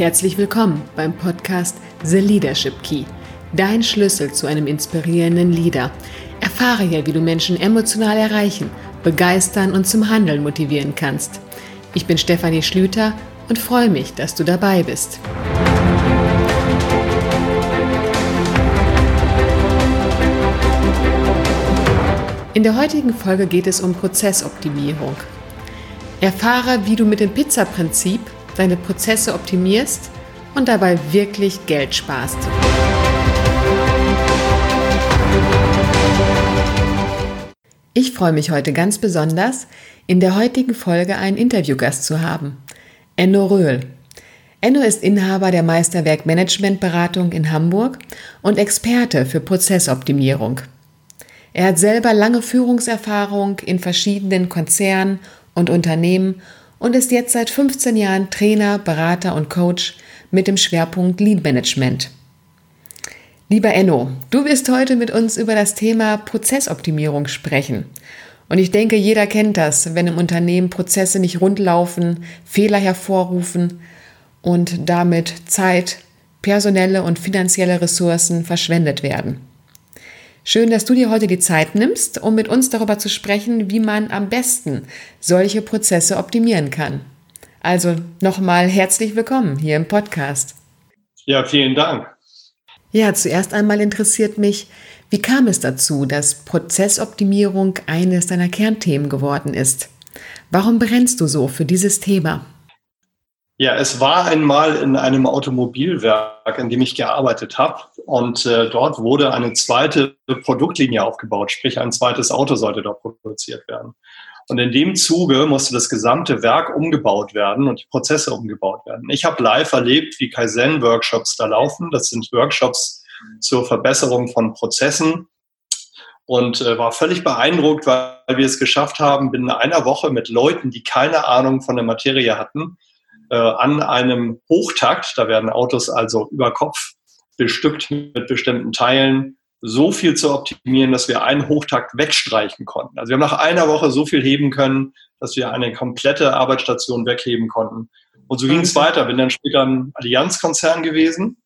Herzlich willkommen beim Podcast The Leadership Key. Dein Schlüssel zu einem inspirierenden Leader. Erfahre hier, wie du Menschen emotional erreichen, begeistern und zum Handeln motivieren kannst. Ich bin Stefanie Schlüter und freue mich, dass du dabei bist. In der heutigen Folge geht es um Prozessoptimierung. Erfahre, wie du mit dem Pizza-Prinzip deine Prozesse optimierst und dabei wirklich Geld sparst. Ich freue mich heute ganz besonders, in der heutigen Folge einen Interviewgast zu haben. Enno Röhl. Enno ist Inhaber der Meisterwerk Managementberatung in Hamburg und Experte für Prozessoptimierung. Er hat selber lange Führungserfahrung in verschiedenen Konzernen und Unternehmen und ist jetzt seit 15 Jahren Trainer, Berater und Coach mit dem Schwerpunkt Lead Management. Lieber Enno, du wirst heute mit uns über das Thema Prozessoptimierung sprechen. Und ich denke, jeder kennt das, wenn im Unternehmen Prozesse nicht rundlaufen, Fehler hervorrufen und damit Zeit, personelle und finanzielle Ressourcen verschwendet werden. Schön, dass du dir heute die Zeit nimmst, um mit uns darüber zu sprechen, wie man am besten solche Prozesse optimieren kann. Also nochmal herzlich willkommen hier im Podcast. Ja, vielen Dank. Ja, zuerst einmal interessiert mich, wie kam es dazu, dass Prozessoptimierung eines deiner Kernthemen geworden ist? Warum brennst du so für dieses Thema? Ja, es war einmal in einem Automobilwerk, in dem ich gearbeitet habe. Und äh, dort wurde eine zweite Produktlinie aufgebaut, sprich ein zweites Auto sollte dort produziert werden. Und in dem Zuge musste das gesamte Werk umgebaut werden und die Prozesse umgebaut werden. Ich habe live erlebt, wie Kaizen-Workshops da laufen. Das sind Workshops zur Verbesserung von Prozessen und äh, war völlig beeindruckt, weil wir es geschafft haben, binnen einer Woche mit Leuten, die keine Ahnung von der Materie hatten, äh, an einem Hochtakt, da werden Autos also über Kopf bestückt mit bestimmten Teilen, so viel zu optimieren, dass wir einen Hochtakt wegstreichen konnten. Also wir haben nach einer Woche so viel heben können, dass wir eine komplette Arbeitsstation wegheben konnten. Und so ging es weiter. Bin dann später ein Allianzkonzern gewesen.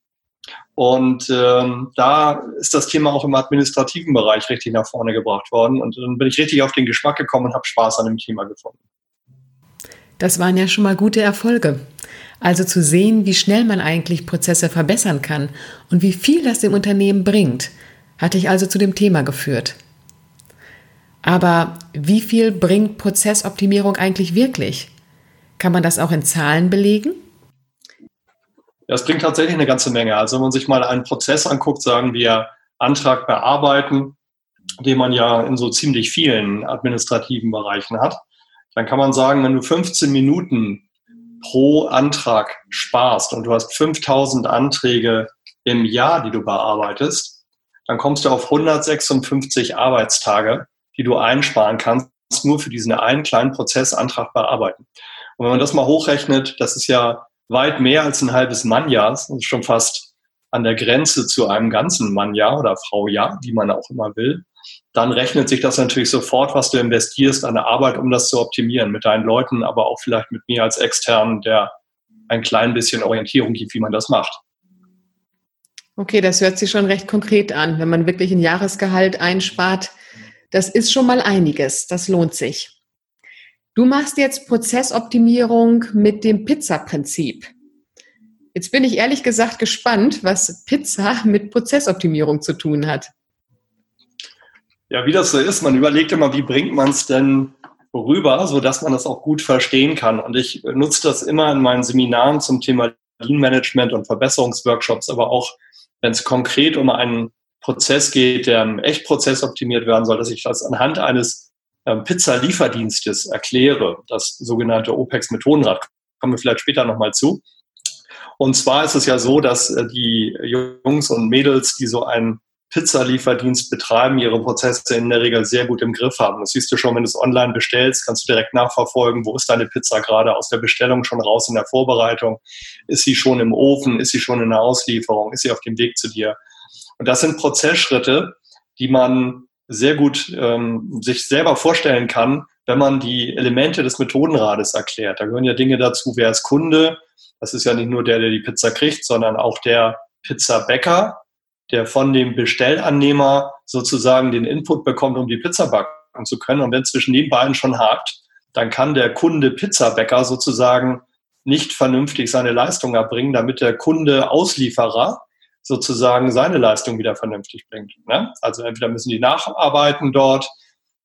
Und ähm, da ist das Thema auch im administrativen Bereich richtig nach vorne gebracht worden. Und dann bin ich richtig auf den Geschmack gekommen und habe Spaß an dem Thema gefunden. Das waren ja schon mal gute Erfolge. Also zu sehen, wie schnell man eigentlich Prozesse verbessern kann und wie viel das dem Unternehmen bringt, hatte ich also zu dem Thema geführt. Aber wie viel bringt Prozessoptimierung eigentlich wirklich? Kann man das auch in Zahlen belegen? Ja, es bringt tatsächlich eine ganze Menge. Also wenn man sich mal einen Prozess anguckt, sagen wir Antrag bearbeiten, den man ja in so ziemlich vielen administrativen Bereichen hat, dann kann man sagen, wenn du 15 Minuten pro Antrag sparst und du hast 5000 Anträge im Jahr, die du bearbeitest, dann kommst du auf 156 Arbeitstage, die du einsparen kannst, nur für diesen einen kleinen Prozessantrag bearbeiten. Und wenn man das mal hochrechnet, das ist ja weit mehr als ein halbes Mannjahr, das ist schon fast an der Grenze zu einem ganzen Mannjahr oder Fraujahr, wie man auch immer will dann rechnet sich das natürlich sofort, was du investierst an der Arbeit, um das zu optimieren mit deinen Leuten, aber auch vielleicht mit mir als Externen, der ein klein bisschen Orientierung gibt, wie man das macht. Okay, das hört sich schon recht konkret an. Wenn man wirklich ein Jahresgehalt einspart, das ist schon mal einiges. Das lohnt sich. Du machst jetzt Prozessoptimierung mit dem Pizza-Prinzip. Jetzt bin ich ehrlich gesagt gespannt, was Pizza mit Prozessoptimierung zu tun hat. Ja, wie das so ist, man überlegt immer, wie bringt man es denn rüber, sodass man das auch gut verstehen kann. Und ich nutze das immer in meinen Seminaren zum Thema Lean Management und Verbesserungsworkshops, aber auch, wenn es konkret um einen Prozess geht, der im Echtprozess optimiert werden soll, dass ich das anhand eines ähm, Pizza-Lieferdienstes erkläre, das sogenannte OPEX-Methodenrad. Kommen wir vielleicht später nochmal zu. Und zwar ist es ja so, dass äh, die Jungs und Mädels, die so ein Pizzalieferdienst betreiben, ihre Prozesse in der Regel sehr gut im Griff haben. Das siehst du schon, wenn du es online bestellst, kannst du direkt nachverfolgen, wo ist deine Pizza gerade aus der Bestellung schon raus in der Vorbereitung? Ist sie schon im Ofen? Ist sie schon in der Auslieferung? Ist sie auf dem Weg zu dir? Und das sind Prozessschritte, die man sehr gut ähm, sich selber vorstellen kann, wenn man die Elemente des Methodenrades erklärt. Da gehören ja Dinge dazu, wer ist Kunde, Das ist ja nicht nur der, der die Pizza kriegt, sondern auch der Pizzabäcker, der von dem Bestellannehmer sozusagen den Input bekommt, um die Pizza backen zu können. Und wenn zwischen den beiden schon hakt, dann kann der Kunde Pizzabäcker sozusagen nicht vernünftig seine Leistung erbringen, damit der Kunde Auslieferer sozusagen seine Leistung wieder vernünftig bringt. Ne? Also entweder müssen die nacharbeiten dort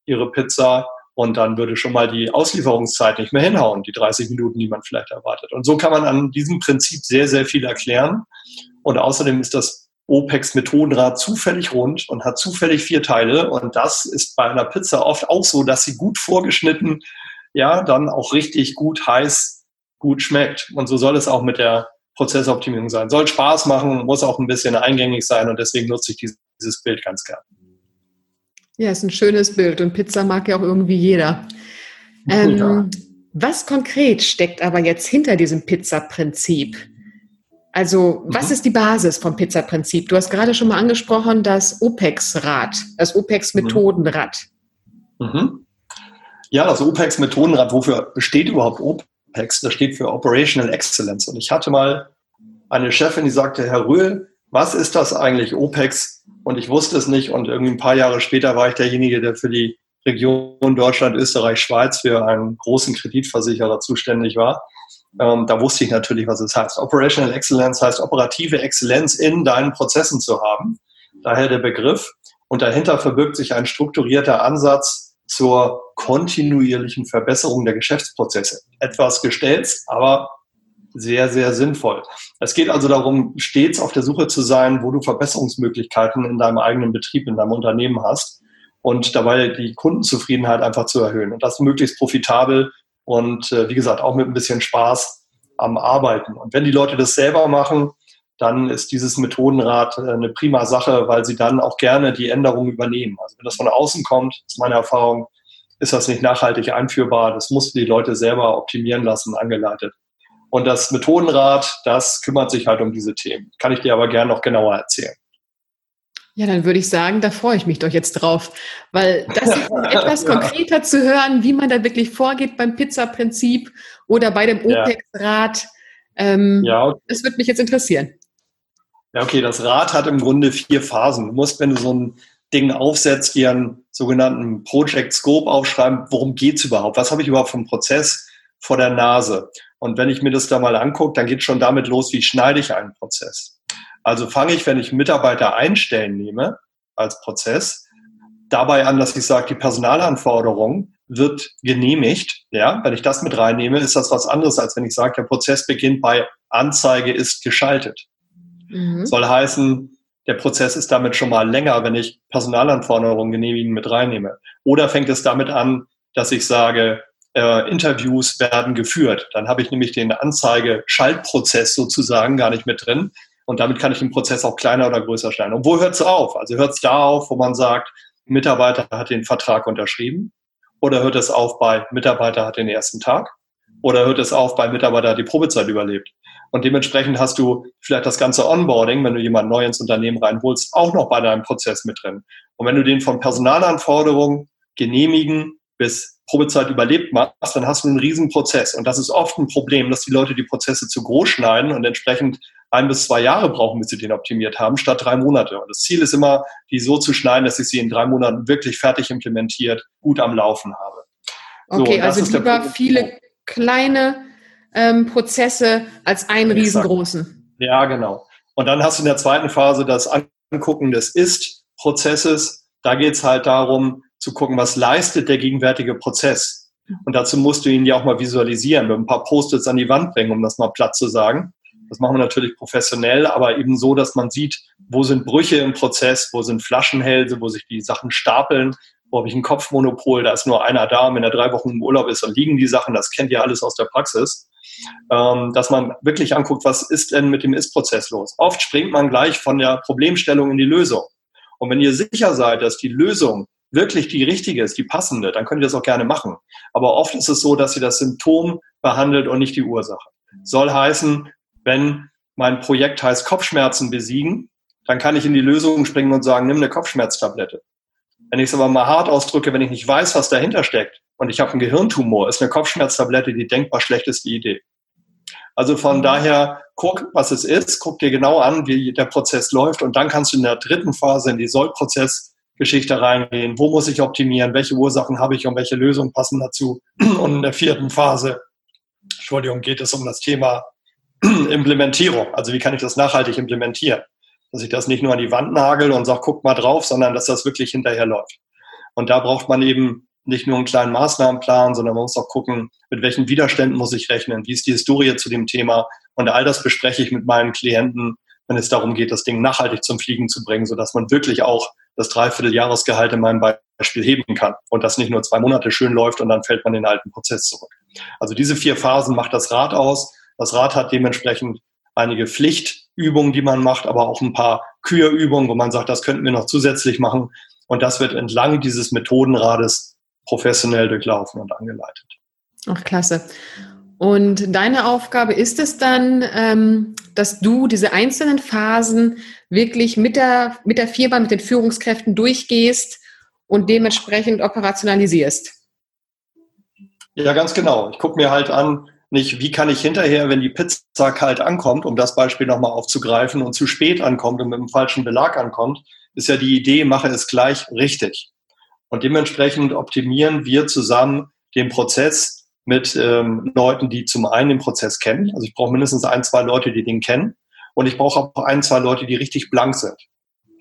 ihre Pizza und dann würde schon mal die Auslieferungszeit nicht mehr hinhauen, die 30 Minuten, die man vielleicht erwartet. Und so kann man an diesem Prinzip sehr, sehr viel erklären. Und außerdem ist das OPEX-Methodenrad zufällig rund und hat zufällig vier Teile. Und das ist bei einer Pizza oft auch so, dass sie gut vorgeschnitten, ja, dann auch richtig gut heiß, gut schmeckt. Und so soll es auch mit der Prozessoptimierung sein. Soll Spaß machen, muss auch ein bisschen eingängig sein und deswegen nutze ich dieses Bild ganz gern. Ja, ist ein schönes Bild und Pizza mag ja auch irgendwie jeder. Ähm, ja. Was konkret steckt aber jetzt hinter diesem Pizza-Prinzip? Also, was mhm. ist die Basis vom Pizza-Prinzip? Du hast gerade schon mal angesprochen, das OPEX-Rad, das OPEX-Methodenrad. Mhm. Ja, das OPEX-Methodenrad, wofür steht überhaupt OPEX? Das steht für Operational Excellence. Und ich hatte mal eine Chefin, die sagte, Herr Röhl, was ist das eigentlich OPEX? Und ich wusste es nicht. Und irgendwie ein paar Jahre später war ich derjenige, der für die Region Deutschland, Österreich, Schweiz für einen großen Kreditversicherer zuständig war. Ähm, da wusste ich natürlich, was es heißt. Operational Excellence heißt operative Exzellenz in deinen Prozessen zu haben. Daher der Begriff. Und dahinter verbirgt sich ein strukturierter Ansatz zur kontinuierlichen Verbesserung der Geschäftsprozesse. Etwas gestellt, aber sehr, sehr sinnvoll. Es geht also darum, stets auf der Suche zu sein, wo du Verbesserungsmöglichkeiten in deinem eigenen Betrieb, in deinem Unternehmen hast und dabei die Kundenzufriedenheit einfach zu erhöhen und das möglichst profitabel und äh, wie gesagt auch mit ein bisschen Spaß am Arbeiten. Und wenn die Leute das selber machen, dann ist dieses Methodenrad äh, eine prima Sache, weil sie dann auch gerne die Änderungen übernehmen. Also wenn das von außen kommt, ist meine Erfahrung, ist das nicht nachhaltig einführbar. Das mussten die Leute selber optimieren lassen, angeleitet. Und das Methodenrad, das kümmert sich halt um diese Themen. Kann ich dir aber gerne noch genauer erzählen. Ja, dann würde ich sagen, da freue ich mich doch jetzt drauf, weil das ist etwas konkreter zu hören, wie man da wirklich vorgeht beim Pizza-Prinzip oder bei dem OPEX-Rad. Ähm, ja. Okay. Das würde mich jetzt interessieren. Ja, okay, das Rad hat im Grunde vier Phasen. Du musst, wenn du so ein Ding aufsetzt, dir einen sogenannten Project Scope aufschreiben, worum geht's überhaupt? Was habe ich überhaupt vom Prozess vor der Nase? Und wenn ich mir das da mal angucke, dann geht schon damit los, wie schneide ich einen Prozess. Also fange ich, wenn ich Mitarbeiter einstellen nehme als Prozess, dabei an, dass ich sage, die Personalanforderung wird genehmigt. Ja, wenn ich das mit reinnehme, ist das was anderes, als wenn ich sage, der Prozess beginnt bei Anzeige ist geschaltet. Mhm. Soll heißen, der Prozess ist damit schon mal länger, wenn ich Personalanforderungen genehmigen mit reinnehme. Oder fängt es damit an, dass ich sage, äh, Interviews werden geführt. Dann habe ich nämlich den Anzeige-Schaltprozess sozusagen gar nicht mit drin, und damit kann ich den Prozess auch kleiner oder größer stellen. Und wo hört es auf? Also hört es da auf, wo man sagt, Mitarbeiter hat den Vertrag unterschrieben? Oder hört es auf bei Mitarbeiter hat den ersten Tag? Oder hört es auf bei Mitarbeiter hat die Probezeit überlebt? Und dementsprechend hast du vielleicht das ganze Onboarding, wenn du jemanden neu ins Unternehmen reinholst, auch noch bei deinem Prozess mit drin. Und wenn du den von Personalanforderungen genehmigen bis Probezeit überlebt machst, dann hast du einen riesen Prozess. Und das ist oft ein Problem, dass die Leute die Prozesse zu groß schneiden und entsprechend ein bis zwei Jahre brauchen, bis sie den optimiert haben, statt drei Monate. Und das Ziel ist immer, die so zu schneiden, dass ich sie in drei Monaten wirklich fertig implementiert, gut am Laufen habe. Okay, so, also lieber viele kleine ähm, Prozesse als einen riesengroßen. Ja, genau. Und dann hast du in der zweiten Phase das Angucken des Ist-Prozesses. Da geht es halt darum, zu gucken, was leistet der gegenwärtige Prozess. Und dazu musst du ihn ja auch mal visualisieren, mit ein paar Post-its an die Wand bringen, um das mal platt zu sagen. Das machen wir natürlich professionell, aber eben so, dass man sieht, wo sind Brüche im Prozess, wo sind Flaschenhälse, wo sich die Sachen stapeln, wo habe ich ein Kopfmonopol, da ist nur einer da, wenn er drei Wochen im Urlaub ist, dann liegen die Sachen, das kennt ihr alles aus der Praxis. Ähm, dass man wirklich anguckt, was ist denn mit dem Ist-Prozess los. Oft springt man gleich von der Problemstellung in die Lösung. Und wenn ihr sicher seid, dass die Lösung wirklich die richtige ist, die passende, dann könnt ihr das auch gerne machen. Aber oft ist es so, dass ihr das Symptom behandelt und nicht die Ursache. Soll heißen, wenn mein Projekt heißt Kopfschmerzen besiegen, dann kann ich in die Lösung springen und sagen, nimm eine Kopfschmerztablette. Wenn ich es aber mal hart ausdrücke, wenn ich nicht weiß, was dahinter steckt und ich habe einen Gehirntumor, ist eine Kopfschmerztablette die denkbar schlechteste Idee. Also von daher guck, was es ist, guck dir genau an, wie der Prozess läuft und dann kannst du in der dritten Phase in die Sollprozessgeschichte reingehen. Wo muss ich optimieren? Welche Ursachen habe ich und welche Lösungen passen dazu? Und in der vierten Phase, Entschuldigung, geht es um das Thema Implementierung. Also wie kann ich das nachhaltig implementieren? Dass ich das nicht nur an die Wand nagel und sage, guck mal drauf, sondern dass das wirklich hinterher läuft. Und da braucht man eben nicht nur einen kleinen Maßnahmenplan, sondern man muss auch gucken, mit welchen Widerständen muss ich rechnen, wie ist die Historie zu dem Thema. Und all das bespreche ich mit meinen Klienten, wenn es darum geht, das Ding nachhaltig zum Fliegen zu bringen, sodass man wirklich auch das Dreivierteljahresgehalt in meinem Beispiel heben kann und das nicht nur zwei Monate schön läuft und dann fällt man in den alten Prozess zurück. Also diese vier Phasen macht das Rad aus. Das Rad hat dementsprechend einige Pflichtübungen, die man macht, aber auch ein paar Kürübungen, wo man sagt, das könnten wir noch zusätzlich machen. Und das wird entlang dieses Methodenrades professionell durchlaufen und angeleitet. Ach, klasse. Und deine Aufgabe ist es dann, ähm, dass du diese einzelnen Phasen wirklich mit der, mit der Firma, mit den Führungskräften durchgehst und dementsprechend operationalisierst. Ja, ganz genau. Ich gucke mir halt an, nicht, wie kann ich hinterher, wenn die Pizza kalt ankommt, um das Beispiel nochmal aufzugreifen und zu spät ankommt und mit dem falschen Belag ankommt, ist ja die Idee, mache es gleich richtig. Und dementsprechend optimieren wir zusammen den Prozess mit ähm, Leuten, die zum einen den Prozess kennen. Also ich brauche mindestens ein, zwei Leute, die den kennen. Und ich brauche auch ein, zwei Leute, die richtig blank sind.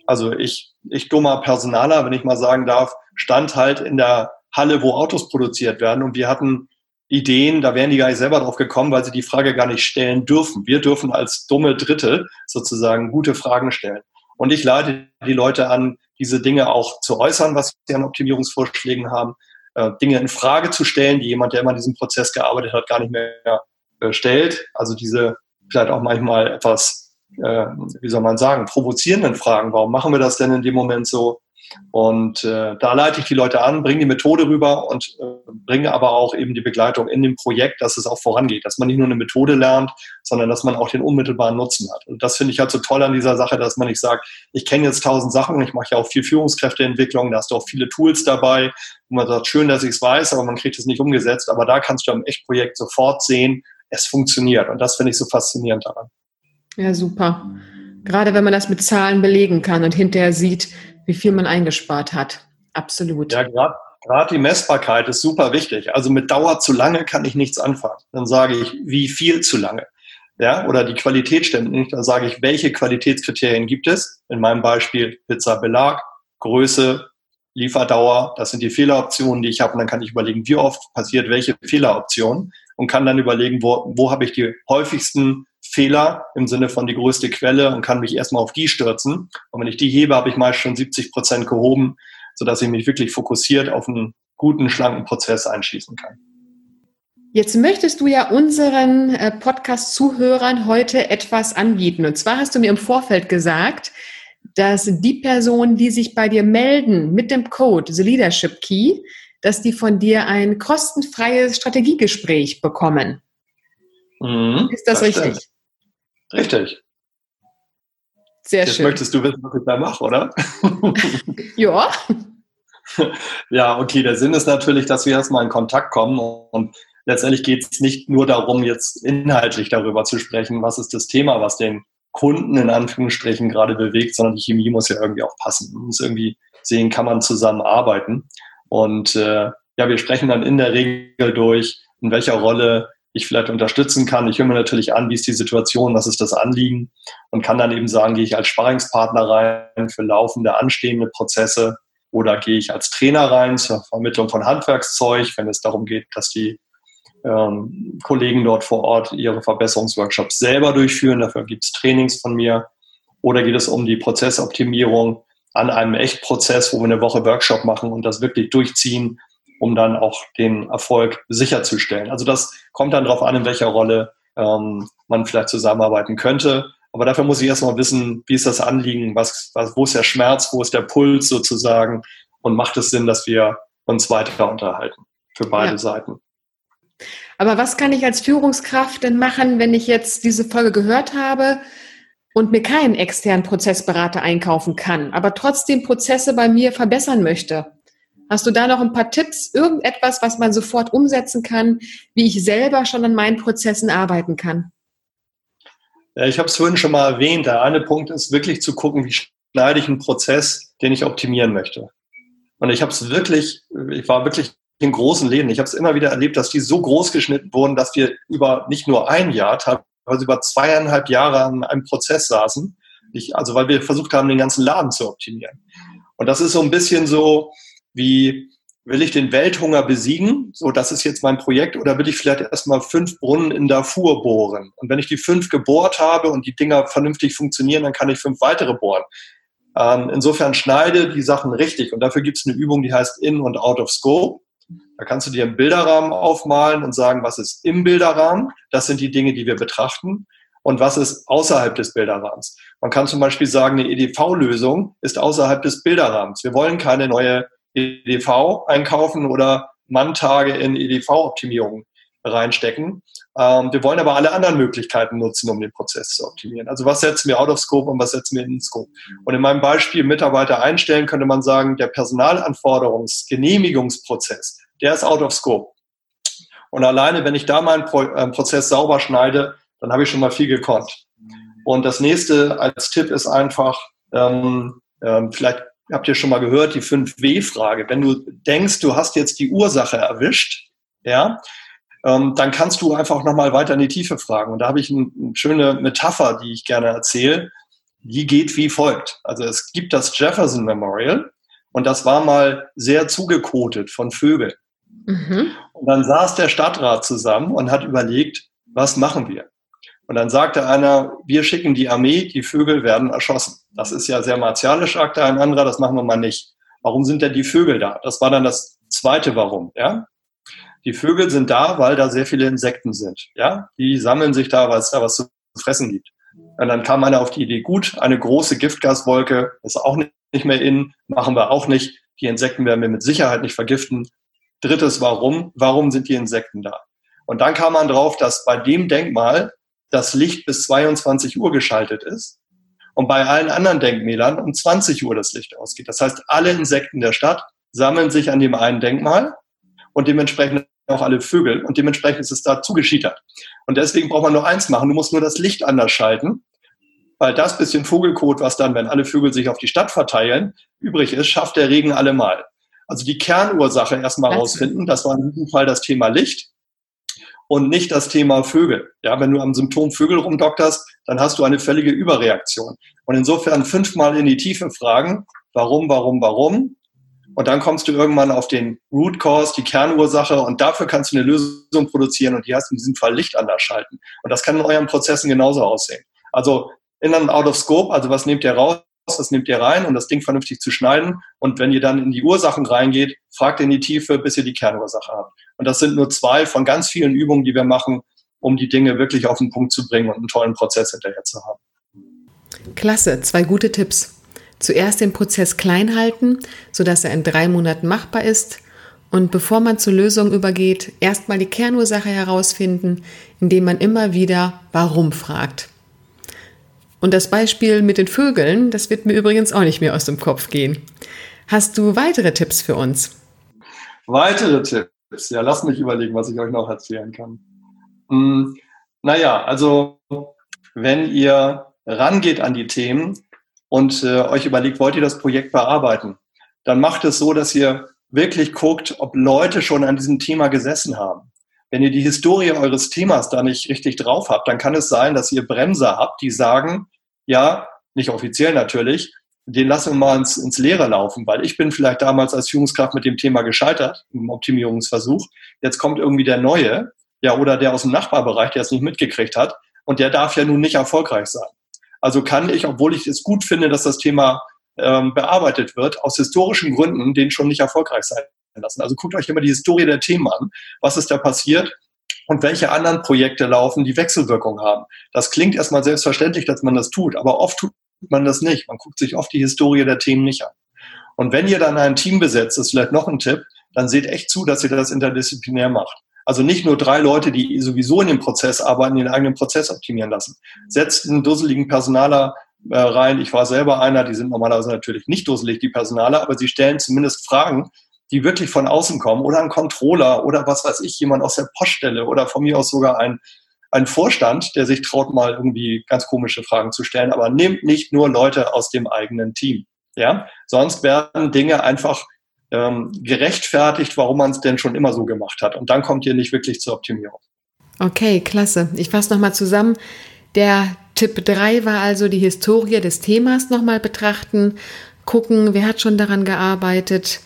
Also ich, ich dummer Personaler, wenn ich mal sagen darf, stand halt in der Halle, wo Autos produziert werden. Und wir hatten Ideen, da wären die gar nicht selber drauf gekommen, weil sie die Frage gar nicht stellen dürfen. Wir dürfen als dumme Dritte sozusagen gute Fragen stellen. Und ich leite die Leute an, diese Dinge auch zu äußern, was sie an Optimierungsvorschlägen haben, äh, Dinge in Frage zu stellen, die jemand, der immer in diesem Prozess gearbeitet hat, gar nicht mehr äh, stellt. Also diese vielleicht auch manchmal etwas, äh, wie soll man sagen, provozierenden Fragen. Warum machen wir das denn in dem Moment so? Und äh, da leite ich die Leute an, bringe die Methode rüber und äh, bringe aber auch eben die Begleitung in dem Projekt, dass es auch vorangeht, dass man nicht nur eine Methode lernt, sondern dass man auch den unmittelbaren Nutzen hat. Und das finde ich halt so toll an dieser Sache, dass man nicht sagt, ich kenne jetzt tausend Sachen, ich mache ja auch viel Führungskräfteentwicklung, da hast du auch viele Tools dabei, wo man sagt, schön, dass ich es weiß, aber man kriegt es nicht umgesetzt. Aber da kannst du am Echtprojekt sofort sehen, es funktioniert. Und das finde ich so faszinierend daran. Ja, super. Gerade wenn man das mit Zahlen belegen kann und hinterher sieht, wie viel man eingespart hat. Absolut. Ja, gerade die Messbarkeit ist super wichtig. Also mit Dauer zu lange kann ich nichts anfangen. Dann sage ich, wie viel zu lange. Ja, oder die Qualität stimmt nicht. Dann sage ich, welche Qualitätskriterien gibt es? In meinem Beispiel Pizza Belag, Größe, Lieferdauer. Das sind die Fehleroptionen, die ich habe. Und dann kann ich überlegen, wie oft passiert welche Fehleroption und kann dann überlegen, wo, wo habe ich die häufigsten Fehler im Sinne von die größte Quelle und kann mich erstmal auf die stürzen. Und wenn ich die hebe, habe ich meist schon 70 Prozent gehoben, sodass ich mich wirklich fokussiert auf einen guten, schlanken Prozess einschließen kann. Jetzt möchtest du ja unseren äh, Podcast-Zuhörern heute etwas anbieten. Und zwar hast du mir im Vorfeld gesagt, dass die Personen, die sich bei dir melden mit dem Code The Leadership Key, dass die von dir ein kostenfreies Strategiegespräch bekommen. Mhm, Ist das, das richtig? Stimmt. Richtig. Sehr Jetzt schön. möchtest du wissen, was ich da mache, oder? ja. Ja, okay. Der Sinn ist natürlich, dass wir erstmal in Kontakt kommen und letztendlich geht es nicht nur darum, jetzt inhaltlich darüber zu sprechen, was ist das Thema, was den Kunden in Anführungsstrichen gerade bewegt, sondern die Chemie muss ja irgendwie auch passen. Man muss irgendwie sehen, kann man zusammenarbeiten. Und äh, ja, wir sprechen dann in der Regel durch, in welcher Rolle ich vielleicht unterstützen kann. Ich höre mir natürlich an, wie ist die Situation, was ist das Anliegen und kann dann eben sagen, gehe ich als Sparringspartner rein für laufende, anstehende Prozesse oder gehe ich als Trainer rein zur Vermittlung von Handwerkszeug, wenn es darum geht, dass die ähm, Kollegen dort vor Ort ihre Verbesserungsworkshops selber durchführen. Dafür gibt es Trainings von mir. Oder geht es um die Prozessoptimierung an einem Echtprozess, wo wir eine Woche Workshop machen und das wirklich durchziehen um dann auch den Erfolg sicherzustellen. Also das kommt dann darauf an, in welcher Rolle ähm, man vielleicht zusammenarbeiten könnte. Aber dafür muss ich erstmal wissen, wie ist das Anliegen, was, was, wo ist der Schmerz, wo ist der Puls sozusagen und macht es Sinn, dass wir uns weiter unterhalten für beide ja. Seiten. Aber was kann ich als Führungskraft denn machen, wenn ich jetzt diese Folge gehört habe und mir keinen externen Prozessberater einkaufen kann, aber trotzdem Prozesse bei mir verbessern möchte? Hast du da noch ein paar Tipps, irgendetwas, was man sofort umsetzen kann, wie ich selber schon an meinen Prozessen arbeiten kann? Ja, ich habe es vorhin schon mal erwähnt. Der eine Punkt ist wirklich zu gucken, wie schneide ich einen Prozess, den ich optimieren möchte. Und ich habe es wirklich, ich war wirklich in großen Läden. Ich habe es immer wieder erlebt, dass die so groß geschnitten wurden, dass wir über nicht nur ein Jahr, teilweise über zweieinhalb Jahre an einem Prozess saßen. Ich, also weil wir versucht haben, den ganzen Laden zu optimieren. Und das ist so ein bisschen so wie, will ich den Welthunger besiegen? So, das ist jetzt mein Projekt. Oder will ich vielleicht erstmal fünf Brunnen in Darfur bohren? Und wenn ich die fünf gebohrt habe und die Dinger vernünftig funktionieren, dann kann ich fünf weitere bohren. Ähm, insofern schneide die Sachen richtig. Und dafür gibt es eine Übung, die heißt In und Out of Scope. Da kannst du dir einen Bilderrahmen aufmalen und sagen, was ist im Bilderrahmen? Das sind die Dinge, die wir betrachten. Und was ist außerhalb des Bilderrahmens? Man kann zum Beispiel sagen, eine EDV-Lösung ist außerhalb des Bilderrahmens. Wir wollen keine neue EDV einkaufen oder Manntage in EDV-Optimierung reinstecken. Ähm, wir wollen aber alle anderen Möglichkeiten nutzen, um den Prozess zu optimieren. Also was setzen wir out of scope und was setzen wir in scope? Und in meinem Beispiel Mitarbeiter einstellen, könnte man sagen, der Personalanforderungsgenehmigungsprozess, der ist out of scope. Und alleine, wenn ich da meinen Pro äh, Prozess sauber schneide, dann habe ich schon mal viel gekonnt. Und das nächste als Tipp ist einfach, ähm, ähm, vielleicht habt ihr schon mal gehört, die 5W-Frage. Wenn du denkst, du hast jetzt die Ursache erwischt, ja, ähm, dann kannst du einfach nochmal weiter in die Tiefe fragen. Und da habe ich eine, eine schöne Metapher, die ich gerne erzähle. Die geht wie folgt. Also es gibt das Jefferson Memorial und das war mal sehr zugekotet von Vögeln. Mhm. Und dann saß der Stadtrat zusammen und hat überlegt, was machen wir? Und dann sagte einer, wir schicken die Armee, die Vögel werden erschossen. Das ist ja sehr martialisch, sagte ein anderer, das machen wir mal nicht. Warum sind denn die Vögel da? Das war dann das zweite Warum, ja? Die Vögel sind da, weil da sehr viele Insekten sind, ja? Die sammeln sich da, weil es da was zu fressen gibt. Und dann kam einer auf die Idee, gut, eine große Giftgaswolke ist auch nicht mehr in, machen wir auch nicht. Die Insekten werden wir mit Sicherheit nicht vergiften. Drittes Warum? Warum sind die Insekten da? Und dann kam man drauf, dass bei dem Denkmal das Licht bis 22 Uhr geschaltet ist und bei allen anderen Denkmälern um 20 Uhr das Licht ausgeht. Das heißt, alle Insekten der Stadt sammeln sich an dem einen Denkmal und dementsprechend auch alle Vögel und dementsprechend ist es da zugeschiedert. Und deswegen braucht man nur eins machen, du musst nur das Licht anders schalten, weil das bisschen Vogelkot, was dann, wenn alle Vögel sich auf die Stadt verteilen, übrig ist, schafft der Regen allemal. Also die Kernursache erstmal rausfinden, das war in diesem Fall das Thema Licht und nicht das Thema Vögel. Ja, wenn du am Symptom Vögel rumdokterst, dann hast du eine völlige Überreaktion. Und insofern fünfmal in die Tiefe fragen, warum, warum, warum. Und dann kommst du irgendwann auf den Root Cause, die Kernursache, und dafür kannst du eine Lösung produzieren und die heißt in diesem Fall Licht anders schalten. Und das kann in euren Prozessen genauso aussehen. Also in and out of scope, also was nehmt ihr raus, was nehmt ihr rein, um das Ding vernünftig zu schneiden. Und wenn ihr dann in die Ursachen reingeht, fragt in die Tiefe, bis ihr die Kernursache habt. Und das sind nur zwei von ganz vielen Übungen, die wir machen, um die Dinge wirklich auf den Punkt zu bringen und einen tollen Prozess hinterher zu haben. Klasse, zwei gute Tipps. Zuerst den Prozess klein halten, sodass er in drei Monaten machbar ist. Und bevor man zur Lösung übergeht, erstmal die Kernursache herausfinden, indem man immer wieder Warum fragt. Und das Beispiel mit den Vögeln, das wird mir übrigens auch nicht mehr aus dem Kopf gehen. Hast du weitere Tipps für uns? Weitere Tipps? Ja, lass mich überlegen, was ich euch noch erzählen kann. Hm, naja, also wenn ihr rangeht an die Themen und äh, euch überlegt, wollt ihr das Projekt bearbeiten, dann macht es so, dass ihr wirklich guckt, ob Leute schon an diesem Thema gesessen haben. Wenn ihr die Historie eures Themas da nicht richtig drauf habt, dann kann es sein, dass ihr Bremser habt, die sagen, ja, nicht offiziell natürlich, den lassen wir mal ins, ins Leere laufen, weil ich bin vielleicht damals als Führungskraft mit dem Thema gescheitert, im Optimierungsversuch. Jetzt kommt irgendwie der Neue, ja, oder der aus dem Nachbarbereich, der es nicht mitgekriegt hat, und der darf ja nun nicht erfolgreich sein. Also kann ich, obwohl ich es gut finde, dass das Thema ähm, bearbeitet wird, aus historischen Gründen den schon nicht erfolgreich sein lassen. Also guckt euch immer die Historie der Themen an. Was ist da passiert? Und welche anderen Projekte laufen, die Wechselwirkung haben. Das klingt erstmal selbstverständlich, dass man das tut, aber oft tut man das nicht. Man guckt sich oft die Historie der Themen nicht an. Und wenn ihr dann ein Team besetzt, ist vielleicht noch ein Tipp, dann seht echt zu, dass ihr das interdisziplinär macht. Also nicht nur drei Leute, die sowieso in dem Prozess arbeiten, den eigenen Prozess optimieren lassen. Setzt einen dusseligen Personaler äh, rein. Ich war selber einer, die sind normalerweise natürlich nicht dusselig, die Personaler, aber sie stellen zumindest Fragen, die wirklich von außen kommen oder ein Controller oder was weiß ich, jemand aus der Poststelle oder von mir aus sogar ein, einen Vorstand, der sich traut, mal irgendwie ganz komische Fragen zu stellen, aber nehmt nicht nur Leute aus dem eigenen Team. Ja, sonst werden Dinge einfach ähm, gerechtfertigt, warum man es denn schon immer so gemacht hat. Und dann kommt ihr nicht wirklich zur Optimierung. Okay, klasse. Ich fasse nochmal zusammen. Der Tipp 3 war also die Historie des Themas nochmal betrachten, gucken, wer hat schon daran gearbeitet,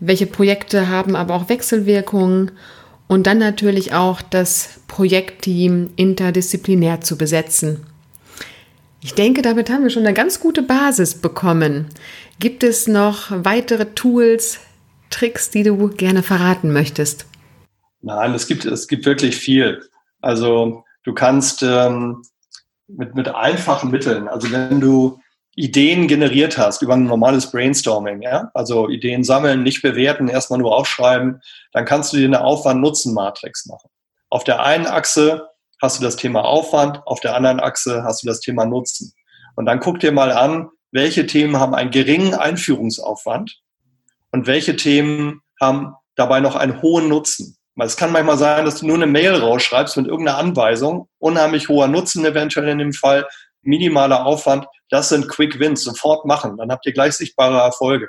welche Projekte haben aber auch Wechselwirkungen und dann natürlich auch das Projektteam interdisziplinär zu besetzen. Ich denke, damit haben wir schon eine ganz gute Basis bekommen. Gibt es noch weitere Tools, Tricks, die du gerne verraten möchtest? Nein, es gibt, es gibt wirklich viel. Also du kannst ähm, mit, mit einfachen Mitteln, also wenn du Ideen generiert hast über ein normales Brainstorming, ja, also Ideen sammeln, nicht bewerten, erstmal nur aufschreiben, dann kannst du dir eine Aufwand-Nutzen-Matrix machen. Auf der einen Achse hast du das Thema Aufwand, auf der anderen Achse hast du das Thema Nutzen. Und dann guck dir mal an, welche Themen haben einen geringen Einführungsaufwand und welche Themen haben dabei noch einen hohen Nutzen. Es kann manchmal sein, dass du nur eine Mail rausschreibst mit irgendeiner Anweisung, unheimlich hoher Nutzen eventuell in dem Fall, minimaler Aufwand. Das sind Quick Wins, sofort machen. Dann habt ihr gleich sichtbare Erfolge.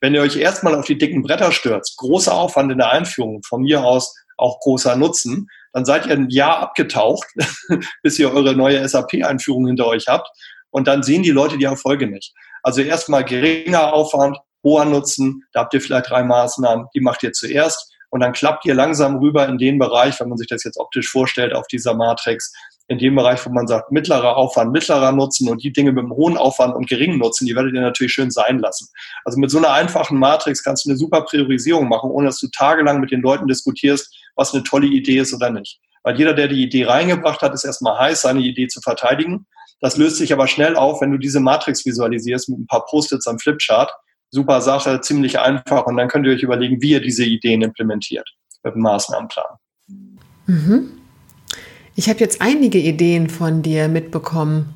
Wenn ihr euch erstmal auf die dicken Bretter stürzt, großer Aufwand in der Einführung, von mir aus auch großer Nutzen, dann seid ihr ein Jahr abgetaucht, bis ihr eure neue SAP-Einführung hinter euch habt. Und dann sehen die Leute die Erfolge nicht. Also erstmal geringer Aufwand, hoher Nutzen. Da habt ihr vielleicht drei Maßnahmen, die macht ihr zuerst. Und dann klappt ihr langsam rüber in den Bereich, wenn man sich das jetzt optisch vorstellt auf dieser Matrix, in dem Bereich, wo man sagt, mittlerer Aufwand, mittlerer Nutzen und die Dinge mit einem hohen Aufwand und geringen Nutzen, die werdet ihr natürlich schön sein lassen. Also mit so einer einfachen Matrix kannst du eine super Priorisierung machen, ohne dass du tagelang mit den Leuten diskutierst, was eine tolle Idee ist oder nicht. Weil jeder, der die Idee reingebracht hat, ist erstmal heiß, seine Idee zu verteidigen. Das löst sich aber schnell auf, wenn du diese Matrix visualisierst mit ein paar Post-its am Flipchart super Sache, ziemlich einfach. Und dann könnt ihr euch überlegen, wie ihr diese Ideen implementiert mit dem Maßnahmenplan. Mhm. Ich habe jetzt einige Ideen von dir mitbekommen,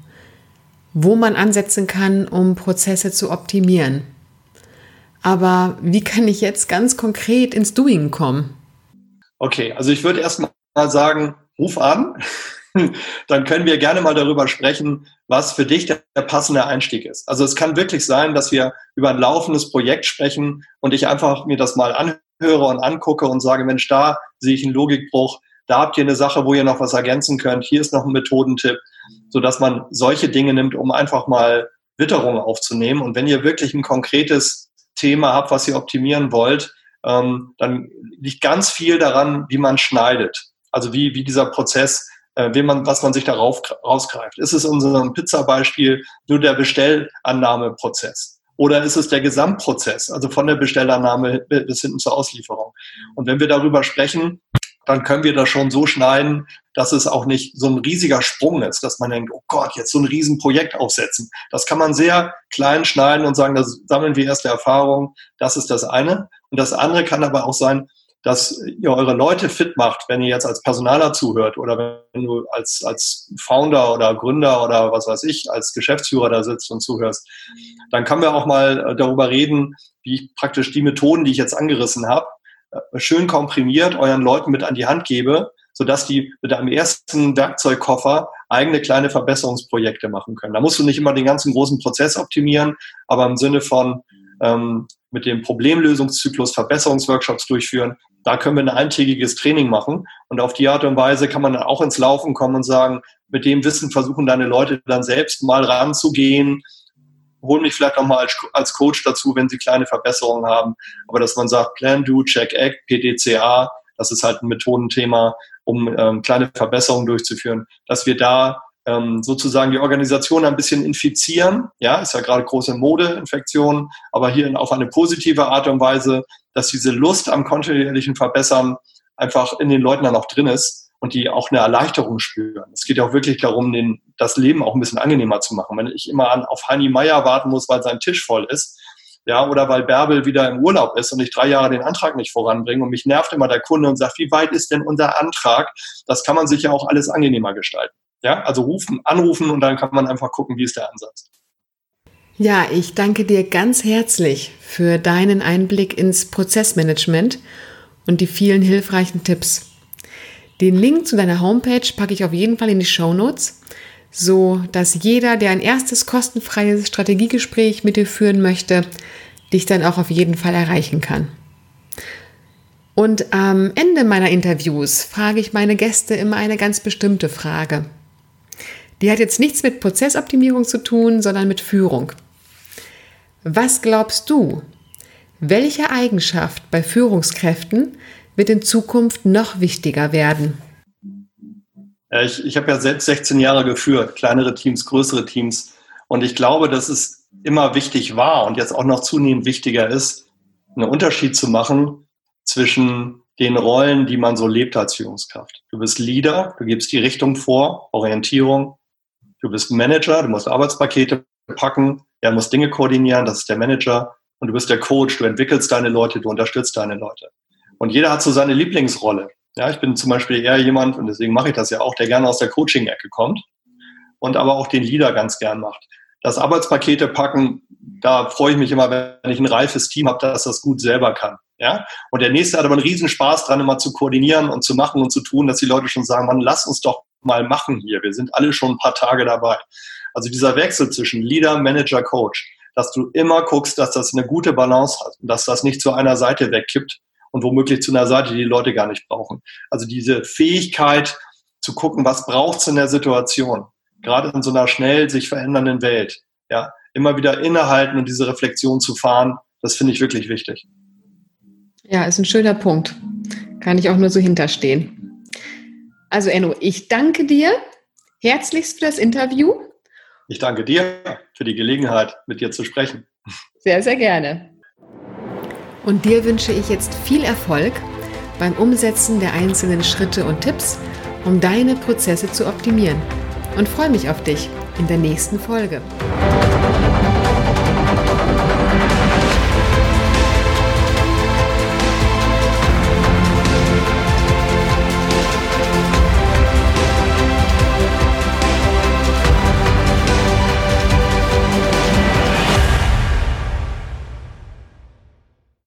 wo man ansetzen kann, um Prozesse zu optimieren. Aber wie kann ich jetzt ganz konkret ins Doing kommen? Okay, also ich würde erst mal sagen, ruf an. dann können wir gerne mal darüber sprechen, was für dich der, der, passende Einstieg ist. Also es kann wirklich sein, dass wir über ein laufendes Projekt sprechen und ich einfach mir das mal anhöre und angucke und sage, Mensch, da sehe ich einen Logikbruch, da habt ihr eine Sache, wo ihr noch was ergänzen könnt, hier ist noch ein Methodentipp, sodass man solche Dinge nimmt, um einfach mal Witterung aufzunehmen. Und wenn ihr wirklich ein konkretes Thema habt, was ihr optimieren wollt, ähm, dann liegt ganz viel daran, wie man schneidet. Also wie, wie dieser Prozess äh, wie man, was man sich darauf rausgreift. Ist es in unserem Pizza-Beispiel nur der Bestellannahmeprozess? Oder ist es der Gesamtprozess, also von der Bestellannahme bis hinten zur Auslieferung? Und wenn wir darüber sprechen, dann können wir das schon so schneiden, dass es auch nicht so ein riesiger Sprung ist, dass man denkt, oh Gott, jetzt so ein Riesenprojekt aufsetzen. Das kann man sehr klein schneiden und sagen, das sammeln wir erste Erfahrung. Das ist das eine. Und das andere kann aber auch sein, dass ihr eure Leute fit macht, wenn ihr jetzt als Personaler zuhört oder wenn du als, als Founder oder Gründer oder was weiß ich, als Geschäftsführer da sitzt und zuhörst, dann können wir auch mal äh, darüber reden, wie ich praktisch die Methoden, die ich jetzt angerissen habe, schön komprimiert euren Leuten mit an die Hand gebe, sodass die mit einem ersten Werkzeugkoffer eigene kleine Verbesserungsprojekte machen können. Da musst du nicht immer den ganzen großen Prozess optimieren, aber im Sinne von ähm, mit dem Problemlösungszyklus Verbesserungsworkshops durchführen, da können wir ein eintägiges Training machen und auf die Art und Weise kann man dann auch ins Laufen kommen und sagen, mit dem Wissen versuchen deine Leute dann selbst mal ranzugehen, holen mich vielleicht auch mal als, als Coach dazu, wenn sie kleine Verbesserungen haben, aber dass man sagt, Plan, Do, Check, Act, PDCA, das ist halt ein Methodenthema, um ähm, kleine Verbesserungen durchzuführen, dass wir da ähm, sozusagen die Organisation ein bisschen infizieren. Ja, ist ja gerade große Modeinfektion, aber hier auf eine positive Art und Weise, dass diese Lust am kontinuierlichen Verbessern einfach in den Leuten dann auch drin ist und die auch eine Erleichterung spüren. Es geht ja auch wirklich darum, den, das Leben auch ein bisschen angenehmer zu machen. Wenn ich immer an, auf Heini Meier warten muss, weil sein Tisch voll ist, ja, oder weil Bärbel wieder im Urlaub ist und ich drei Jahre den Antrag nicht voranbringe und mich nervt immer der Kunde und sagt, wie weit ist denn unser Antrag? Das kann man sich ja auch alles angenehmer gestalten. Ja, also rufen, anrufen und dann kann man einfach gucken, wie ist der Ansatz. Ja, ich danke dir ganz herzlich für deinen Einblick ins Prozessmanagement und die vielen hilfreichen Tipps. Den Link zu deiner Homepage packe ich auf jeden Fall in die Show Notes, so dass jeder, der ein erstes kostenfreies Strategiegespräch mit dir führen möchte, dich dann auch auf jeden Fall erreichen kann. Und am Ende meiner Interviews frage ich meine Gäste immer eine ganz bestimmte Frage. Die hat jetzt nichts mit Prozessoptimierung zu tun, sondern mit Führung. Was glaubst du, welche Eigenschaft bei Führungskräften wird in Zukunft noch wichtiger werden? Ich, ich habe ja selbst 16 Jahre geführt, kleinere Teams, größere Teams. Und ich glaube, dass es immer wichtig war und jetzt auch noch zunehmend wichtiger ist, einen Unterschied zu machen zwischen den Rollen, die man so lebt als Führungskraft. Du bist Leader, du gibst die Richtung vor, Orientierung. Du bist Manager, du musst Arbeitspakete packen, er muss Dinge koordinieren, das ist der Manager. Und du bist der Coach, du entwickelst deine Leute, du unterstützt deine Leute. Und jeder hat so seine Lieblingsrolle. Ja, ich bin zum Beispiel eher jemand, und deswegen mache ich das ja auch, der gerne aus der Coaching-Ecke kommt und aber auch den Leader ganz gern macht. Das Arbeitspakete packen, da freue ich mich immer, wenn ich ein reifes Team habe, dass das gut selber kann. Ja? Und der nächste hat aber einen Riesenspaß dran, immer zu koordinieren und zu machen und zu tun, dass die Leute schon sagen, man, lass uns doch mal machen hier. Wir sind alle schon ein paar Tage dabei. Also dieser Wechsel zwischen Leader, Manager, Coach, dass du immer guckst, dass das eine gute Balance hat und dass das nicht zu einer Seite wegkippt und womöglich zu einer Seite, die die Leute gar nicht brauchen. Also diese Fähigkeit zu gucken, was braucht es in der Situation, gerade in so einer schnell sich verändernden Welt, ja, immer wieder innehalten und diese Reflexion zu fahren, das finde ich wirklich wichtig. Ja, ist ein schöner Punkt. Kann ich auch nur so hinterstehen. Also Enno, ich danke dir herzlichst für das Interview. Ich danke dir für die Gelegenheit, mit dir zu sprechen. Sehr, sehr gerne. Und dir wünsche ich jetzt viel Erfolg beim Umsetzen der einzelnen Schritte und Tipps, um deine Prozesse zu optimieren. Und freue mich auf dich in der nächsten Folge.